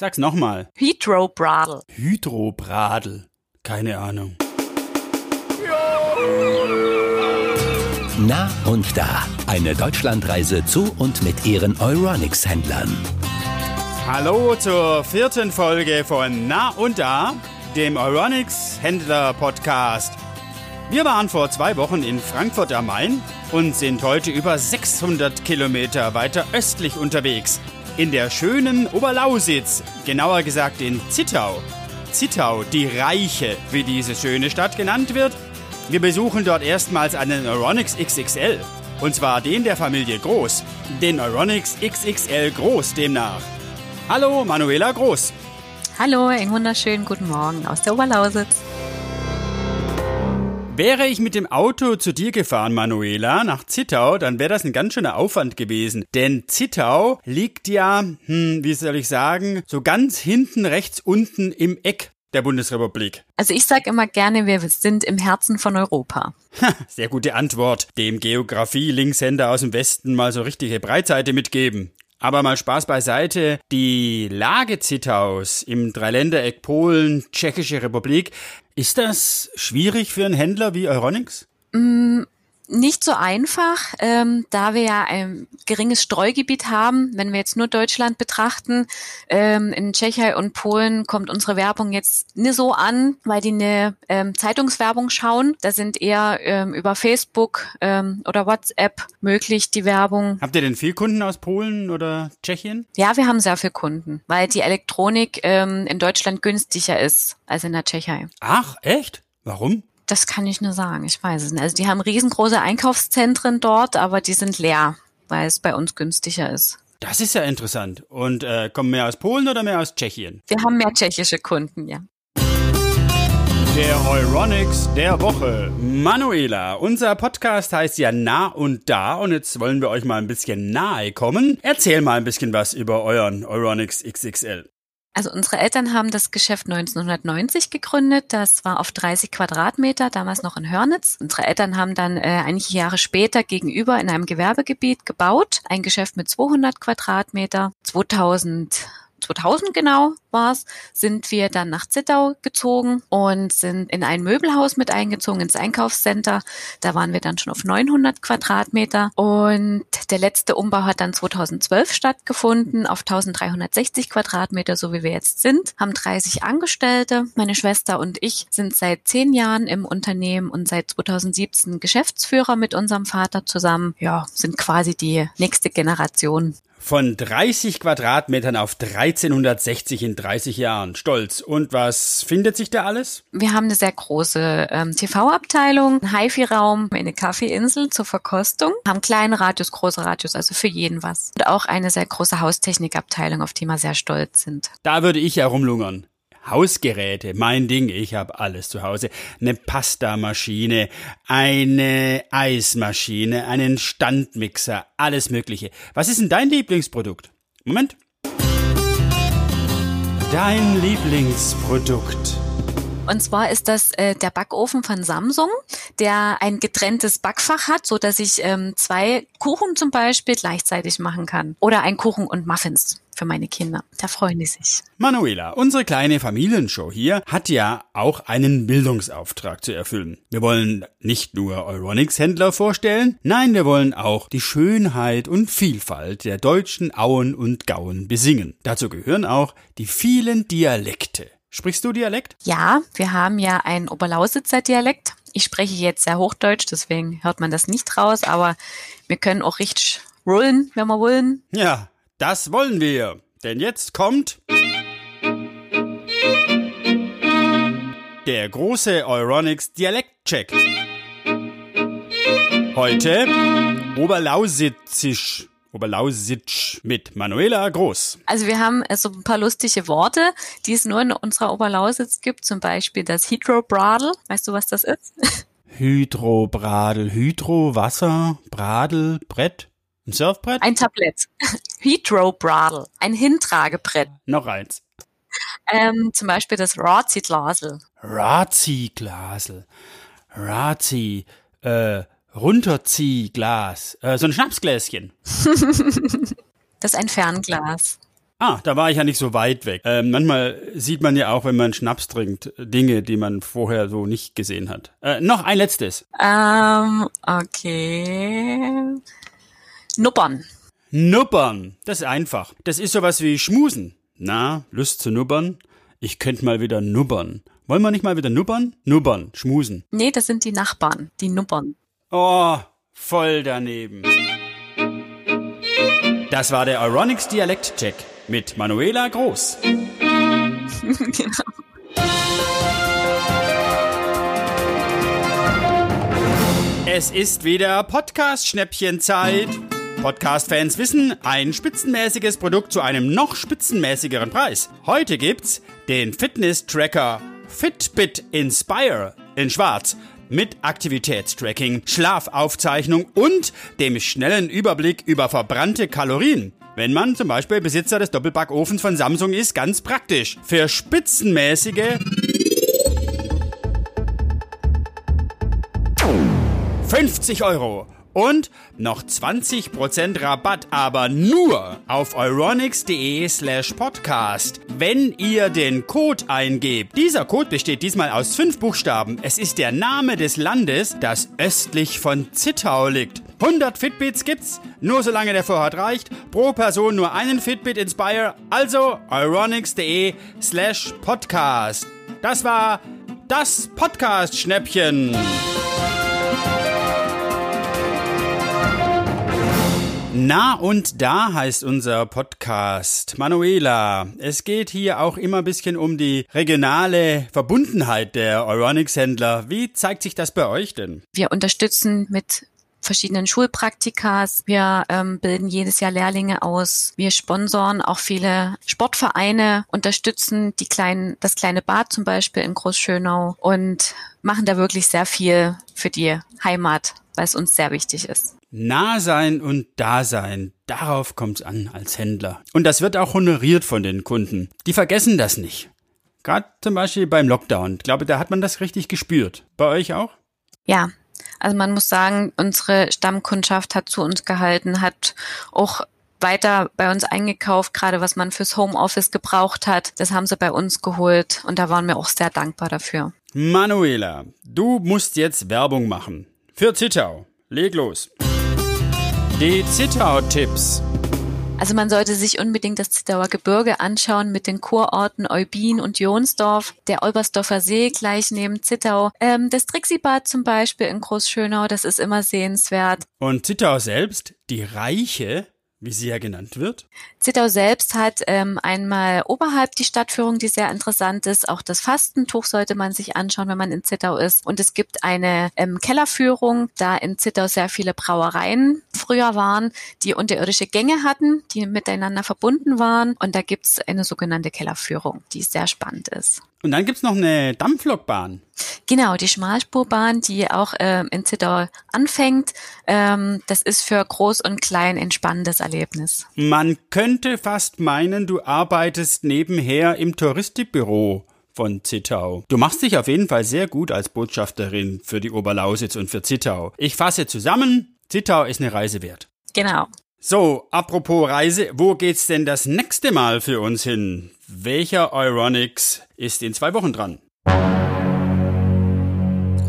Sag's nochmal. Hydrobradl. Hydrobradl. Keine Ahnung. Na und da. Eine Deutschlandreise zu und mit ihren Euronics-Händlern. Hallo zur vierten Folge von Na und Da, dem Euronics Händler Podcast. Wir waren vor zwei Wochen in Frankfurt am Main und sind heute über 600 Kilometer weiter östlich unterwegs. In der schönen Oberlausitz, genauer gesagt in Zittau. Zittau, die Reiche, wie diese schöne Stadt genannt wird. Wir besuchen dort erstmals einen Euronics XXL. Und zwar den der Familie Groß. Den Euronics XXL Groß demnach. Hallo, Manuela Groß. Hallo, einen wunderschönen guten Morgen aus der Oberlausitz. Wäre ich mit dem Auto zu dir gefahren, Manuela, nach Zittau, dann wäre das ein ganz schöner Aufwand gewesen. Denn Zittau liegt ja, hm, wie soll ich sagen, so ganz hinten rechts unten im Eck der Bundesrepublik. Also ich sage immer gerne, wir sind im Herzen von Europa. Sehr gute Antwort. Dem Geografie-Linkshänder aus dem Westen mal so richtige Breitseite mitgeben. Aber mal Spaß beiseite, die Lage Zittaus im Dreiländereck Polen, Tschechische Republik, ist das schwierig für einen Händler wie Euronics? Mm, nicht so einfach, ähm, da wir ja ein geringes Streugebiet haben. Wenn wir jetzt nur Deutschland betrachten, ähm, in Tschechien und Polen kommt unsere Werbung jetzt nicht so an, weil die eine ähm, Zeitungswerbung schauen. Da sind eher ähm, über Facebook ähm, oder WhatsApp möglich die Werbung. Habt ihr denn viel Kunden aus Polen oder Tschechien? Ja, wir haben sehr viele Kunden, weil die Elektronik ähm, in Deutschland günstiger ist als in der Tschechei. Ach, echt? Warum? Das kann ich nur sagen. Ich weiß es nicht. Also die haben riesengroße Einkaufszentren dort, aber die sind leer, weil es bei uns günstiger ist. Das ist ja interessant. Und äh, kommen mehr aus Polen oder mehr aus Tschechien? Wir haben mehr tschechische Kunden, ja. Der Euronics der Woche. Manuela, unser Podcast heißt ja Nah und Da und jetzt wollen wir euch mal ein bisschen nahe kommen. Erzähl mal ein bisschen was über euren Euronics XXL. Also unsere Eltern haben das Geschäft 1990 gegründet. Das war auf 30 Quadratmeter, damals noch in Hörnitz. Unsere Eltern haben dann äh, einige Jahre später gegenüber in einem Gewerbegebiet gebaut. Ein Geschäft mit 200 Quadratmeter. 2000 2000 genau war's, sind wir dann nach Zittau gezogen und sind in ein Möbelhaus mit eingezogen, ins Einkaufscenter. Da waren wir dann schon auf 900 Quadratmeter und der letzte Umbau hat dann 2012 stattgefunden auf 1360 Quadratmeter, so wie wir jetzt sind, haben 30 Angestellte. Meine Schwester und ich sind seit zehn Jahren im Unternehmen und seit 2017 Geschäftsführer mit unserem Vater zusammen. Ja, sind quasi die nächste Generation. Von 30 Quadratmetern auf 1360 in 30 Jahren. Stolz. Und was findet sich da alles? Wir haben eine sehr große ähm, TV-Abteilung, einen HiFi-Raum, eine Kaffeeinsel zur Verkostung, haben kleine Radios, große Radios, also für jeden was. Und auch eine sehr große Haustechnikabteilung, auf die wir sehr stolz sind. Da würde ich ja rumlungern. Hausgeräte, mein Ding, ich habe alles zu Hause. Eine Pastamaschine, eine Eismaschine, einen Standmixer, alles Mögliche. Was ist denn dein Lieblingsprodukt? Moment. Dein Lieblingsprodukt. Und zwar ist das äh, der Backofen von Samsung, der ein getrenntes Backfach hat, so dass ich ähm, zwei Kuchen zum Beispiel gleichzeitig machen kann. Oder ein Kuchen und Muffins für meine Kinder. Da freuen die sich. Manuela, unsere kleine Familienshow hier hat ja auch einen Bildungsauftrag zu erfüllen. Wir wollen nicht nur Euronics-Händler vorstellen, nein, wir wollen auch die Schönheit und Vielfalt der deutschen Auen und Gauen besingen. Dazu gehören auch die vielen Dialekte. Sprichst du Dialekt? Ja, wir haben ja einen Oberlausitzer Dialekt. Ich spreche jetzt sehr Hochdeutsch, deswegen hört man das nicht raus, aber wir können auch richtig rollen, wenn wir wollen. Ja, das wollen wir. Denn jetzt kommt der große Euronics Dialektcheck. Heute Oberlausitzisch. Oberlausitsch mit Manuela Groß. Also wir haben so also ein paar lustige Worte, die es nur in unserer Oberlausitz gibt. Zum Beispiel das Hydrobradl. Weißt du, was das ist? Hydrobradl. Hydro, Wasser, Bradel, Brett. Ein Surfbrett? Ein Tablett. Hydrobradl. Ein Hintragebrett. Noch eins. Ähm, zum Beispiel das Razi-Glasel. Razi-Glasel. Razi. Äh, Runterziehglas. Äh, so ein Schnapsgläschen. das ist ein Fernglas. Ah, da war ich ja nicht so weit weg. Ähm, manchmal sieht man ja auch, wenn man Schnaps trinkt, Dinge, die man vorher so nicht gesehen hat. Äh, noch ein letztes. Ähm, okay. Nuppern. Nuppern. Das ist einfach. Das ist sowas wie Schmusen. Na, Lust zu nubbern? Ich könnte mal wieder nubbern. Wollen wir nicht mal wieder nubbern? Nubbern, schmusen. Nee, das sind die Nachbarn, die nuppern. Oh, voll daneben. Das war der Euronics Dialekt-Check mit Manuela Groß. genau. Es ist wieder Podcast-Schnäppchenzeit. Podcast-Fans wissen, ein spitzenmäßiges Produkt zu einem noch spitzenmäßigeren Preis. Heute gibt's den Fitness-Tracker Fitbit Inspire in Schwarz mit Aktivitätstracking, Schlafaufzeichnung und dem schnellen Überblick über verbrannte Kalorien. Wenn man zum Beispiel Besitzer des Doppelbackofens von Samsung ist, ganz praktisch. Für spitzenmäßige 50 Euro. Und noch 20% Rabatt, aber nur auf euronics.de slash podcast, wenn ihr den Code eingebt. Dieser Code besteht diesmal aus fünf Buchstaben. Es ist der Name des Landes, das östlich von Zittau liegt. 100 Fitbits gibt's, nur solange der Vorrat reicht. Pro Person nur einen Fitbit Inspire. Also euronics.de slash podcast. Das war das Podcast-Schnäppchen. Na und da heißt unser Podcast. Manuela, es geht hier auch immer ein bisschen um die regionale Verbundenheit der Euronics-Händler. Wie zeigt sich das bei euch denn? Wir unterstützen mit verschiedenen Schulpraktikas. Wir ähm, bilden jedes Jahr Lehrlinge aus. Wir sponsoren auch viele Sportvereine, unterstützen die kleinen, das kleine Bad zum Beispiel in Großschönau und machen da wirklich sehr viel für die Heimat, weil es uns sehr wichtig ist. Nah sein und Dasein, darauf kommt's an als Händler. Und das wird auch honoriert von den Kunden. Die vergessen das nicht. Gerade zum Beispiel beim Lockdown. Ich glaube, da hat man das richtig gespürt. Bei euch auch? Ja, also man muss sagen, unsere Stammkundschaft hat zu uns gehalten, hat auch weiter bei uns eingekauft, gerade was man fürs Homeoffice gebraucht hat. Das haben sie bei uns geholt und da waren wir auch sehr dankbar dafür. Manuela, du musst jetzt Werbung machen. Für Zittau. Leg los. Die Zittau-Tipps. Also man sollte sich unbedingt das Zittauer Gebirge anschauen mit den Kurorten Eubin und Jonsdorf, der Olbersdorfer See gleich neben Zittau, ähm, das Trixibad zum Beispiel in Großschönau, das ist immer sehenswert. Und Zittau selbst, die Reiche, wie sie ja genannt wird? Zittau selbst hat ähm, einmal oberhalb die Stadtführung, die sehr interessant ist. Auch das Fastentuch sollte man sich anschauen, wenn man in Zittau ist. Und es gibt eine ähm, Kellerführung, da in Zittau sehr viele Brauereien früher waren, die unterirdische Gänge hatten, die miteinander verbunden waren. Und da gibt's eine sogenannte Kellerführung, die sehr spannend ist. Und dann gibt's noch eine Dampflokbahn. Genau, die Schmalspurbahn, die auch ähm, in Zittau anfängt. Ähm, das ist für Groß und Klein ein spannendes Erlebnis. Man könnte fast meinen, du arbeitest nebenher im Touristikbüro von Zittau. Du machst dich auf jeden Fall sehr gut als Botschafterin für die Oberlausitz und für Zittau. Ich fasse zusammen, Zittau ist eine Reise wert. Genau. So, apropos Reise, wo geht's denn das nächste Mal für uns hin? Welcher Euronics ist in zwei Wochen dran?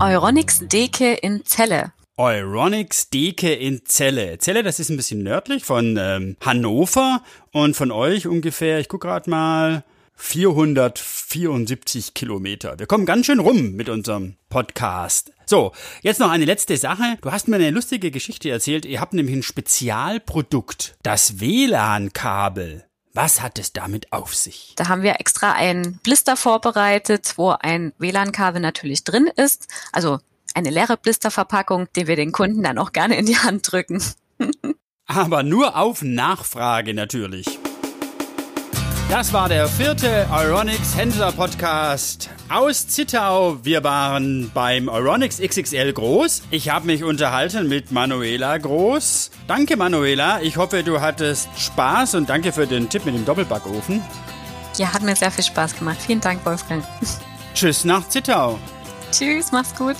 Euronics Deke in Celle. Euronics Deke in Celle. Celle, das ist ein bisschen nördlich von ähm, Hannover und von euch ungefähr, ich gucke gerade mal, 474 Kilometer. Wir kommen ganz schön rum mit unserem Podcast. So, jetzt noch eine letzte Sache. Du hast mir eine lustige Geschichte erzählt. Ihr habt nämlich ein Spezialprodukt, das WLAN-Kabel. Was hat es damit auf sich? Da haben wir extra einen Blister vorbereitet, wo ein WLAN-Kabel natürlich drin ist. Also eine leere Blisterverpackung, den wir den Kunden dann auch gerne in die Hand drücken. Aber nur auf Nachfrage natürlich. Das war der vierte Euronics Händler Podcast aus Zittau. Wir waren beim Euronics XXL Groß. Ich habe mich unterhalten mit Manuela Groß. Danke Manuela. Ich hoffe, du hattest Spaß und danke für den Tipp mit dem Doppelbackofen. Ja, hat mir sehr viel Spaß gemacht. Vielen Dank, Wolfgang. Tschüss nach Zittau. Tschüss, mach's gut.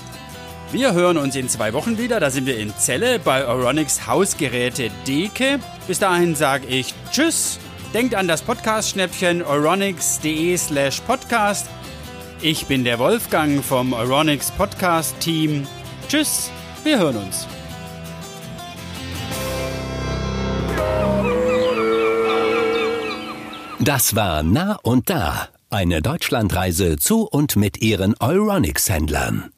Wir hören uns in zwei Wochen wieder. Da sind wir in Celle bei Euronics Hausgeräte Deke. Bis dahin sage ich Tschüss Denkt an das Podcast-Schnäppchen euronics.de slash podcast. Ich bin der Wolfgang vom Euronics Podcast-Team. Tschüss, wir hören uns. Das war Nah und Da, eine Deutschlandreise zu und mit ihren Euronics-Händlern.